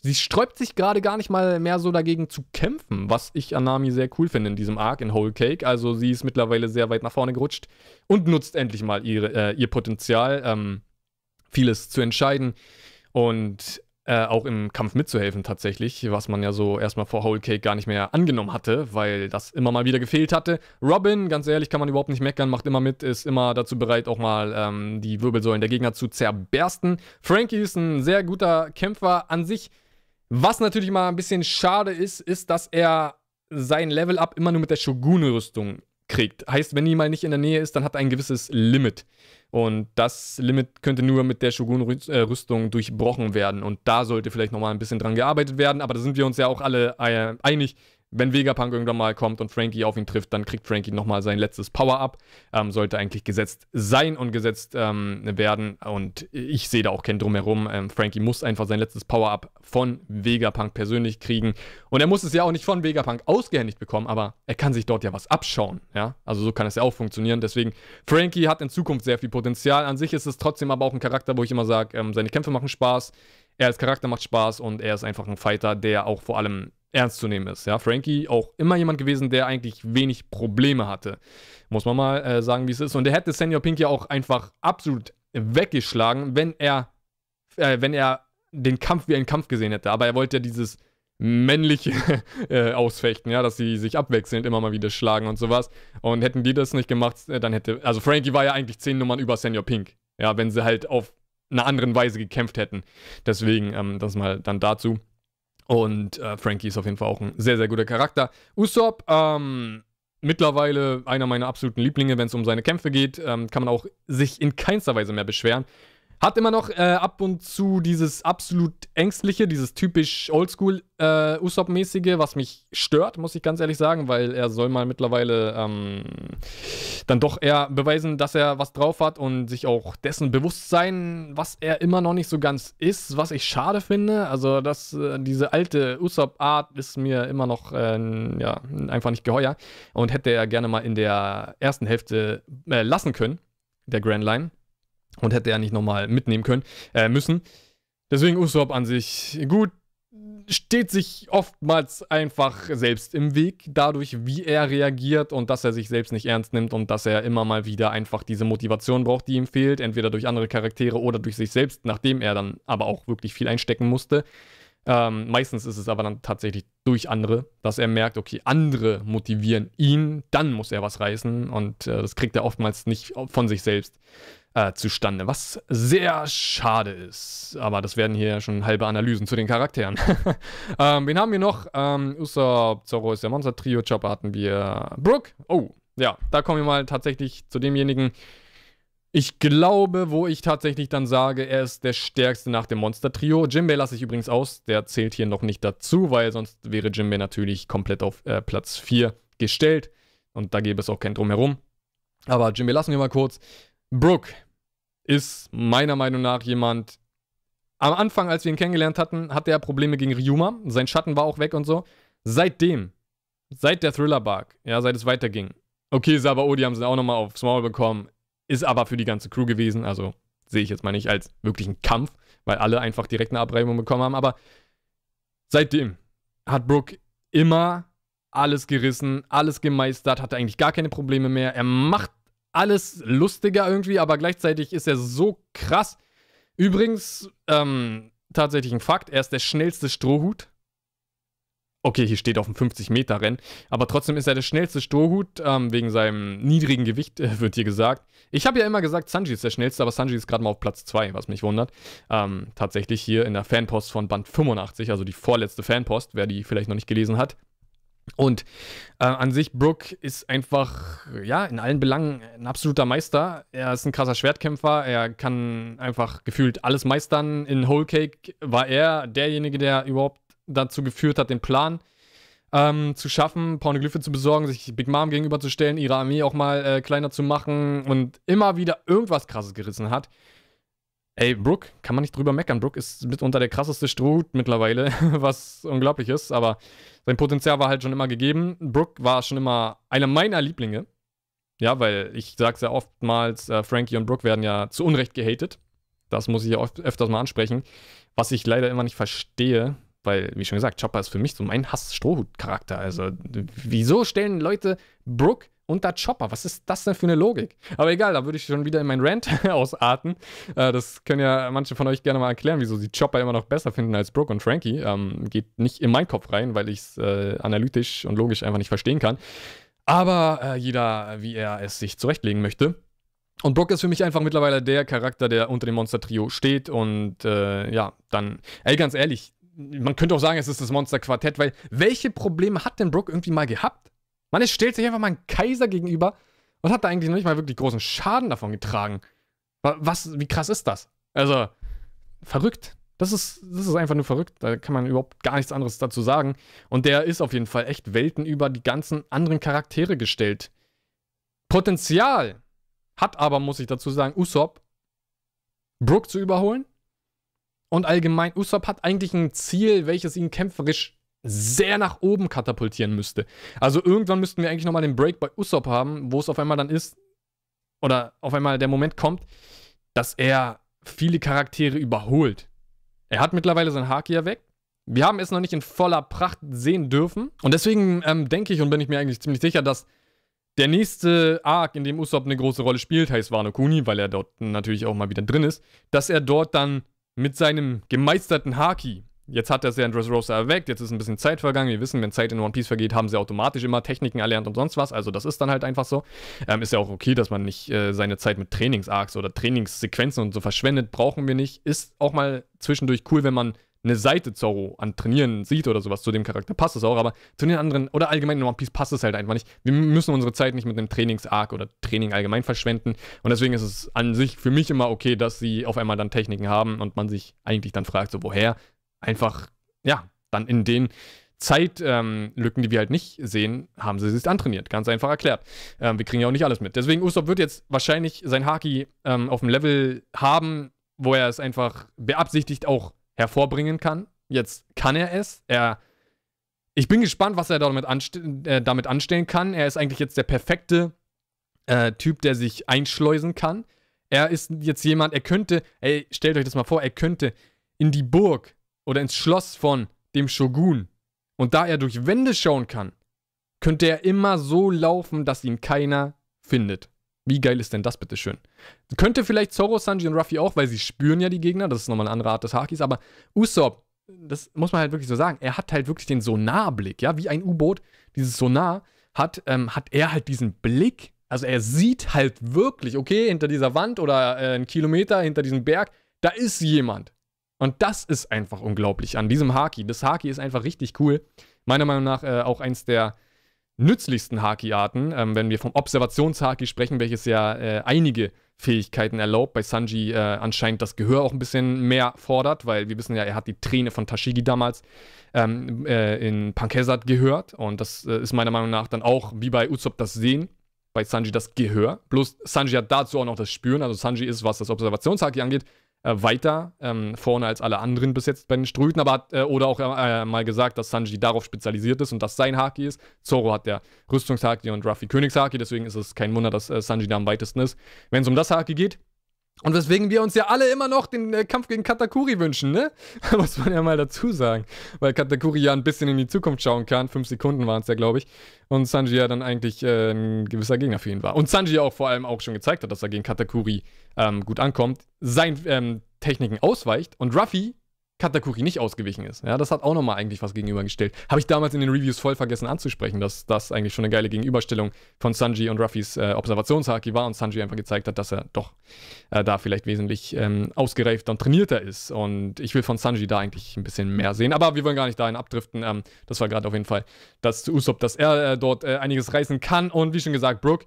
Sie sträubt sich gerade gar nicht mal mehr so dagegen zu kämpfen, was ich an Nami sehr cool finde in diesem Arc in Whole Cake. Also sie ist mittlerweile sehr weit nach vorne gerutscht und nutzt endlich mal ihre, äh, ihr Potenzial, ähm, vieles zu entscheiden. Und äh, auch im Kampf mitzuhelfen tatsächlich, was man ja so erstmal vor Whole Cake gar nicht mehr angenommen hatte, weil das immer mal wieder gefehlt hatte. Robin, ganz ehrlich, kann man überhaupt nicht meckern, macht immer mit, ist immer dazu bereit, auch mal ähm, die Wirbelsäulen der Gegner zu zerbersten. Frankie ist ein sehr guter Kämpfer an sich. Was natürlich mal ein bisschen schade ist, ist, dass er sein Level-Up immer nur mit der Shogun-Rüstung kriegt. Heißt, wenn die mal nicht in der Nähe ist, dann hat er ein gewisses Limit. Und das Limit könnte nur mit der Shogun-Rüstung durchbrochen werden. Und da sollte vielleicht nochmal ein bisschen dran gearbeitet werden. Aber da sind wir uns ja auch alle äh, einig wenn Vegapunk irgendwann mal kommt und Frankie auf ihn trifft, dann kriegt Frankie nochmal sein letztes Power-Up. Ähm, sollte eigentlich gesetzt sein und gesetzt ähm, werden. Und ich sehe da auch kein Drumherum. Ähm, Frankie muss einfach sein letztes Power-Up von Vegapunk persönlich kriegen. Und er muss es ja auch nicht von Vegapunk ausgehändigt bekommen, aber er kann sich dort ja was abschauen. Ja? Also so kann es ja auch funktionieren. Deswegen, Frankie hat in Zukunft sehr viel Potenzial. An sich ist es trotzdem aber auch ein Charakter, wo ich immer sage, ähm, seine Kämpfe machen Spaß. Er als Charakter macht Spaß und er ist einfach ein Fighter, der auch vor allem ernst zu nehmen ist. Ja, Frankie auch immer jemand gewesen, der eigentlich wenig Probleme hatte. Muss man mal äh, sagen, wie es ist. Und er hätte Senior Pink ja auch einfach absolut weggeschlagen, wenn er, äh, wenn er den Kampf wie einen Kampf gesehen hätte. Aber er wollte ja dieses männliche äh, ausfechten, ja, dass sie sich abwechselnd immer mal wieder schlagen und sowas. Und hätten die das nicht gemacht, äh, dann hätte, also Frankie war ja eigentlich zehn Nummern über Senior Pink. Ja, wenn sie halt auf einer anderen Weise gekämpft hätten. Deswegen, ähm, das mal dann dazu. Und äh, Frankie ist auf jeden Fall auch ein sehr, sehr guter Charakter. Usopp, ähm, mittlerweile einer meiner absoluten Lieblinge, wenn es um seine Kämpfe geht. Ähm, kann man auch sich in keinster Weise mehr beschweren. Hat immer noch äh, ab und zu dieses absolut ängstliche, dieses typisch Oldschool äh, Usopp-mäßige, was mich stört, muss ich ganz ehrlich sagen, weil er soll mal mittlerweile ähm, dann doch eher beweisen, dass er was drauf hat und sich auch dessen bewusst sein, was er immer noch nicht so ganz ist, was ich schade finde. Also, dass äh, diese alte Usopp-Art ist mir immer noch äh, ja, einfach nicht geheuer und hätte er gerne mal in der ersten Hälfte äh, lassen können, der Grand Line und hätte er nicht nochmal mitnehmen können, äh, müssen. Deswegen Usopp an sich gut, steht sich oftmals einfach selbst im Weg, dadurch, wie er reagiert und dass er sich selbst nicht ernst nimmt und dass er immer mal wieder einfach diese Motivation braucht, die ihm fehlt, entweder durch andere Charaktere oder durch sich selbst, nachdem er dann aber auch wirklich viel einstecken musste. Ähm, meistens ist es aber dann tatsächlich durch andere, dass er merkt, okay, andere motivieren ihn, dann muss er was reißen und äh, das kriegt er oftmals nicht von sich selbst äh, zustande, was sehr schade ist. Aber das werden hier schon halbe Analysen zu den Charakteren. ähm, wen haben wir noch? Ähm, Usopp, Zorro ist der Monster-Trio, Chopper hatten wir Brooke. Oh, ja, da kommen wir mal tatsächlich zu demjenigen. Ich glaube, wo ich tatsächlich dann sage, er ist der stärkste nach dem Monster-Trio. Jimbei lasse ich übrigens aus, der zählt hier noch nicht dazu, weil sonst wäre Jimbei natürlich komplett auf äh, Platz 4 gestellt. Und da gäbe es auch kein Drumherum. Aber Jimbei lassen wir mal kurz. Brooke ist meiner Meinung nach jemand. Am Anfang, als wir ihn kennengelernt hatten, hatte er Probleme gegen Ryuma. Sein Schatten war auch weg und so. Seitdem, seit der Thriller-Bark, ja, seit es weiterging. Okay, Sabaody haben sie auch nochmal aufs Maul bekommen. Ist aber für die ganze Crew gewesen. Also sehe ich jetzt mal nicht als wirklichen Kampf, weil alle einfach direkt eine Abreibung bekommen haben. Aber seitdem hat Brooke immer alles gerissen, alles gemeistert, hatte eigentlich gar keine Probleme mehr. Er macht alles lustiger irgendwie, aber gleichzeitig ist er so krass. Übrigens, ähm, tatsächlich ein Fakt, er ist der schnellste Strohhut. Okay, hier steht auf dem 50-Meter-Rennen, aber trotzdem ist er der schnellste Strohhut, ähm, wegen seinem niedrigen Gewicht, äh, wird hier gesagt. Ich habe ja immer gesagt, Sanji ist der schnellste, aber Sanji ist gerade mal auf Platz 2, was mich wundert. Ähm, tatsächlich hier in der Fanpost von Band 85, also die vorletzte Fanpost, wer die vielleicht noch nicht gelesen hat. Und äh, an sich, Brooke ist einfach, ja, in allen Belangen ein absoluter Meister. Er ist ein krasser Schwertkämpfer. Er kann einfach gefühlt alles meistern. In Whole Cake war er derjenige, der überhaupt dazu geführt hat, den Plan ähm, zu schaffen, Pornoglyphe zu besorgen, sich Big Mom gegenüberzustellen, ihre Armee auch mal äh, kleiner zu machen und immer wieder irgendwas Krasses gerissen hat. Ey, Brooke, kann man nicht drüber meckern. Brooke ist mitunter der krasseste Strohhut mittlerweile, was unglaublich ist, aber sein Potenzial war halt schon immer gegeben. Brooke war schon immer einer meiner Lieblinge. Ja, weil ich sag's ja oftmals, äh, Frankie und Brooke werden ja zu Unrecht gehatet. Das muss ich ja oft, öfters mal ansprechen. Was ich leider immer nicht verstehe, weil, wie schon gesagt, Chopper ist für mich so mein Hass-Strohhut-Charakter. Also, wieso stellen Leute Brooke unter Chopper. Was ist das denn für eine Logik? Aber egal, da würde ich schon wieder in meinen Rant ausarten. Äh, das können ja manche von euch gerne mal erklären, wieso sie Chopper immer noch besser finden als Brooke und Frankie. Ähm, geht nicht in meinen Kopf rein, weil ich es äh, analytisch und logisch einfach nicht verstehen kann. Aber äh, jeder, wie er es sich zurechtlegen möchte. Und Brock ist für mich einfach mittlerweile der Charakter, der unter dem Monster-Trio steht. Und äh, ja, dann, ey, ganz ehrlich, man könnte auch sagen, es ist das Monster-Quartett, weil welche Probleme hat denn Brock irgendwie mal gehabt? Man, es stellt sich einfach mal einen Kaiser gegenüber und hat da eigentlich noch nicht mal wirklich großen Schaden davon getragen. Was, wie krass ist das? Also, verrückt. Das ist, das ist einfach nur verrückt. Da kann man überhaupt gar nichts anderes dazu sagen. Und der ist auf jeden Fall echt Welten über die ganzen anderen Charaktere gestellt. Potenzial hat aber, muss ich dazu sagen, Usopp, Brook zu überholen. Und allgemein, Usopp hat eigentlich ein Ziel, welches ihn kämpferisch sehr nach oben katapultieren müsste. Also irgendwann müssten wir eigentlich nochmal den Break bei Usopp haben, wo es auf einmal dann ist, oder auf einmal der Moment kommt, dass er viele Charaktere überholt. Er hat mittlerweile sein Haki weg. Wir haben es noch nicht in voller Pracht sehen dürfen. Und deswegen ähm, denke ich und bin ich mir eigentlich ziemlich sicher, dass der nächste Arc, in dem Usopp eine große Rolle spielt, heißt Wano Kuni, weil er dort natürlich auch mal wieder drin ist, dass er dort dann mit seinem gemeisterten Haki, jetzt hat er in Dressrosa erweckt, jetzt ist ein bisschen Zeit vergangen. Wir wissen, wenn Zeit in One Piece vergeht, haben sie automatisch immer Techniken erlernt und sonst was. Also das ist dann halt einfach so. Ähm, ist ja auch okay, dass man nicht äh, seine Zeit mit Trainingsarcs oder Trainingssequenzen und so verschwendet. Brauchen wir nicht. Ist auch mal zwischendurch cool, wenn man eine Seite Zorro an Trainieren sieht oder sowas zu dem Charakter, passt es auch, aber zu den anderen oder allgemein in One Piece passt es halt einfach nicht. Wir müssen unsere Zeit nicht mit einem Trainingsarg oder Training allgemein verschwenden und deswegen ist es an sich für mich immer okay, dass sie auf einmal dann Techniken haben und man sich eigentlich dann fragt, so woher? Einfach, ja, dann in den Zeitlücken, ähm, die wir halt nicht sehen, haben sie sich antrainiert. Ganz einfach erklärt. Ähm, wir kriegen ja auch nicht alles mit. Deswegen, Usopp wird jetzt wahrscheinlich sein Haki ähm, auf dem Level haben, wo er es einfach beabsichtigt auch hervorbringen kann. Jetzt kann er es. Er, ich bin gespannt, was er damit, anste äh, damit anstellen kann. Er ist eigentlich jetzt der perfekte äh, Typ, der sich einschleusen kann. Er ist jetzt jemand, er könnte, ey, stellt euch das mal vor, er könnte in die Burg oder ins Schloss von dem Shogun und da er durch Wände schauen kann, könnte er immer so laufen, dass ihn keiner findet. Wie geil ist denn das bitte schön? Könnte vielleicht Zoro, Sanji und Ruffy auch, weil sie spüren ja die Gegner, das ist nochmal eine andere Art des Hakis, aber Usopp, das muss man halt wirklich so sagen, er hat halt wirklich den Sonarblick, ja, wie ein U-Boot, dieses Sonar hat, ähm, hat er halt diesen Blick, also er sieht halt wirklich, okay, hinter dieser Wand oder äh, einen Kilometer hinter diesem Berg, da ist jemand. Und das ist einfach unglaublich an diesem Haki. Das Haki ist einfach richtig cool. Meiner Meinung nach äh, auch eins der nützlichsten Haki-Arten, ähm, wenn wir vom Observationshaki sprechen, welches ja äh, einige Fähigkeiten erlaubt. Bei Sanji äh, anscheinend das Gehör auch ein bisschen mehr fordert, weil wir wissen ja, er hat die Träne von Tashigi damals ähm, äh, in Pankesat gehört. Und das äh, ist meiner Meinung nach dann auch, wie bei Usopp, das Sehen. Bei Sanji das Gehör. Bloß Sanji hat dazu auch noch das Spüren. Also Sanji ist, was das Observationshaki angeht, äh, weiter ähm, vorne als alle anderen bis jetzt bei den Ströten, aber hat äh, oder auch äh, mal gesagt, dass Sanji darauf spezialisiert ist und das sein Haki ist. Zoro hat der Rüstungshaki und Ruffy Königshaki, deswegen ist es kein Wunder, dass äh, Sanji da am weitesten ist. Wenn es um das Haki geht, und weswegen wir uns ja alle immer noch den äh, Kampf gegen Katakuri wünschen, ne? Muss man ja mal dazu sagen. Weil Katakuri ja ein bisschen in die Zukunft schauen kann. Fünf Sekunden waren es ja, glaube ich. Und Sanji ja dann eigentlich äh, ein gewisser Gegner für ihn war. Und Sanji auch vor allem auch schon gezeigt hat, dass er gegen Katakuri ähm, gut ankommt. Sein ähm, Techniken ausweicht. Und Ruffy Katakuri nicht ausgewichen ist. Ja, das hat auch nochmal eigentlich was gegenübergestellt. Habe ich damals in den Reviews voll vergessen anzusprechen, dass das eigentlich schon eine geile Gegenüberstellung von Sanji und Ruffys äh, Observationshaki war und Sanji einfach gezeigt hat, dass er doch äh, da vielleicht wesentlich ähm, ausgereifter und trainierter ist. Und ich will von Sanji da eigentlich ein bisschen mehr sehen. Aber wir wollen gar nicht dahin abdriften. Ähm, das war gerade auf jeden Fall das zu Usopp, dass er äh, dort äh, einiges reißen kann. Und wie schon gesagt, Brooke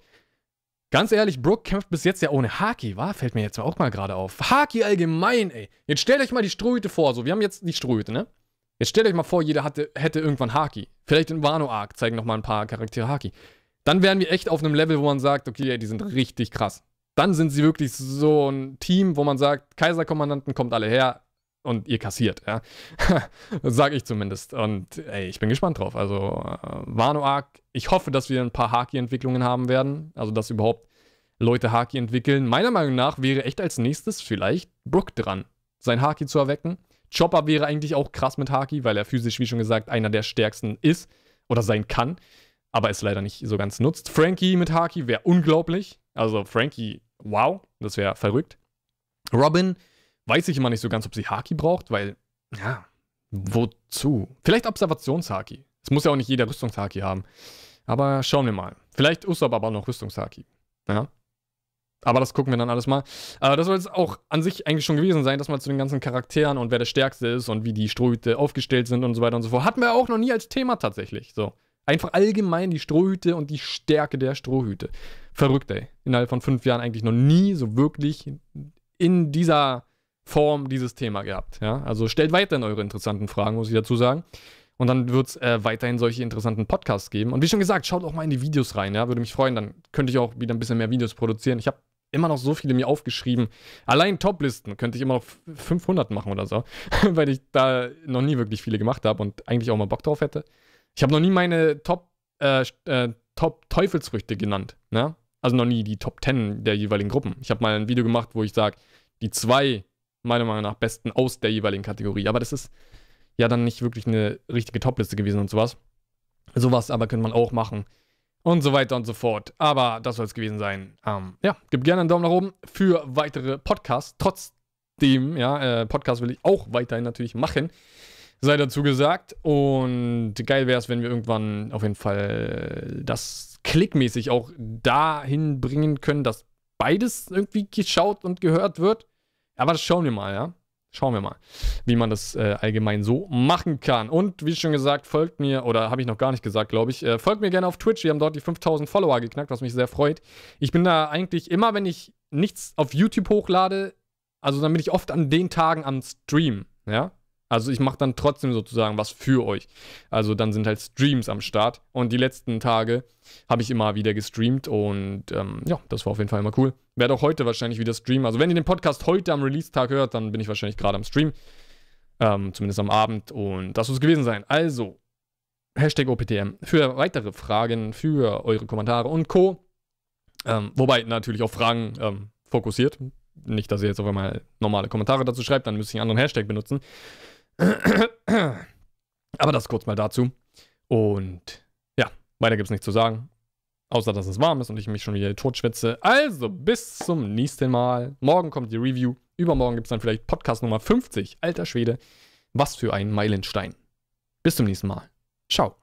Ganz ehrlich, Brooke kämpft bis jetzt ja ohne Haki, wa? Fällt mir jetzt auch mal gerade auf. Haki allgemein, ey. Jetzt stellt euch mal die Strohhüte vor. So, wir haben jetzt die Strohhüte, ne? Jetzt stellt euch mal vor, jeder hatte, hätte irgendwann Haki. Vielleicht in Wano Arc zeigen noch mal ein paar Charaktere Haki. Dann wären wir echt auf einem Level, wo man sagt, okay, ey, die sind richtig krass. Dann sind sie wirklich so ein Team, wo man sagt, Kaiserkommandanten kommt alle her, und ihr kassiert, ja. Sag ich zumindest. Und ey, ich bin gespannt drauf. Also, äh, Wano Arc, ich hoffe, dass wir ein paar Haki-Entwicklungen haben werden. Also, dass überhaupt Leute Haki entwickeln. Meiner Meinung nach wäre echt als nächstes vielleicht Brook dran, sein Haki zu erwecken. Chopper wäre eigentlich auch krass mit Haki, weil er physisch, wie schon gesagt, einer der stärksten ist oder sein kann. aber es leider nicht so ganz nutzt. Frankie mit Haki wäre unglaublich. Also Frankie, wow, das wäre verrückt. Robin weiß ich immer nicht so ganz, ob sie Haki braucht, weil, ja, wozu? Vielleicht Observationshaki. Es muss ja auch nicht jeder Rüstungshaki haben. Aber schauen wir mal. Vielleicht Usopp aber auch noch Rüstungshaki. Ja. Aber das gucken wir dann alles mal. Aber das soll jetzt auch an sich eigentlich schon gewesen sein, dass man zu den ganzen Charakteren und wer der Stärkste ist und wie die Strohhüte aufgestellt sind und so weiter und so fort. Hatten wir auch noch nie als Thema tatsächlich. So. Einfach allgemein die Strohhüte und die Stärke der Strohhüte. Verrückt, ey. Innerhalb von fünf Jahren eigentlich noch nie so wirklich in dieser Form dieses Thema gehabt. Ja? Also stellt weiterhin eure interessanten Fragen, muss ich dazu sagen. Und dann wird es äh, weiterhin solche interessanten Podcasts geben. Und wie schon gesagt, schaut auch mal in die Videos rein, ja. Würde mich freuen. Dann könnte ich auch wieder ein bisschen mehr Videos produzieren. Ich habe immer noch so viele mir aufgeschrieben. Allein Toplisten könnte ich immer noch 500 machen oder so, weil ich da noch nie wirklich viele gemacht habe und eigentlich auch mal Bock drauf hätte. Ich habe noch nie meine Top, äh, äh, Top Teufelsfrüchte genannt, ne? Also noch nie die Top 10 der jeweiligen Gruppen. Ich habe mal ein Video gemacht, wo ich sage, die zwei meiner Meinung nach besten aus der jeweiligen Kategorie. Aber das ist ja dann nicht wirklich eine richtige Topliste gewesen und sowas. Sowas aber könnte man auch machen und so weiter und so fort. Aber das soll es gewesen sein. Ähm, ja, gib gerne einen Daumen nach oben für weitere Podcasts. Trotzdem, ja, äh, Podcast will ich auch weiterhin natürlich machen. Sei dazu gesagt. Und geil wäre es, wenn wir irgendwann auf jeden Fall das klickmäßig auch dahin bringen können, dass beides irgendwie geschaut und gehört wird. Aber das schauen wir mal, ja. Schauen wir mal, wie man das äh, allgemein so machen kann. Und wie schon gesagt, folgt mir, oder habe ich noch gar nicht gesagt, glaube ich, äh, folgt mir gerne auf Twitch. Wir haben dort die 5000 Follower geknackt, was mich sehr freut. Ich bin da eigentlich immer, wenn ich nichts auf YouTube hochlade, also dann bin ich oft an den Tagen am Stream, ja. Also ich mache dann trotzdem sozusagen was für euch. Also dann sind halt Streams am Start. Und die letzten Tage habe ich immer wieder gestreamt. Und ähm, ja, das war auf jeden Fall immer cool. Werde auch heute wahrscheinlich wieder streamen. Also wenn ihr den Podcast heute am Release-Tag hört, dann bin ich wahrscheinlich gerade am Stream. Ähm, zumindest am Abend. Und das muss es gewesen sein. Also, Hashtag OPTM für weitere Fragen, für eure Kommentare und Co. Ähm, wobei natürlich auch Fragen ähm, fokussiert. Nicht, dass ihr jetzt auf einmal normale Kommentare dazu schreibt, dann müsst ihr einen anderen Hashtag benutzen. Aber das kurz mal dazu. Und ja, weiter gibt es nichts zu sagen. Außer, dass es warm ist und ich mich schon wieder totschwitze. Also, bis zum nächsten Mal. Morgen kommt die Review. Übermorgen gibt es dann vielleicht Podcast Nummer 50. Alter Schwede. Was für ein Meilenstein. Bis zum nächsten Mal. Ciao.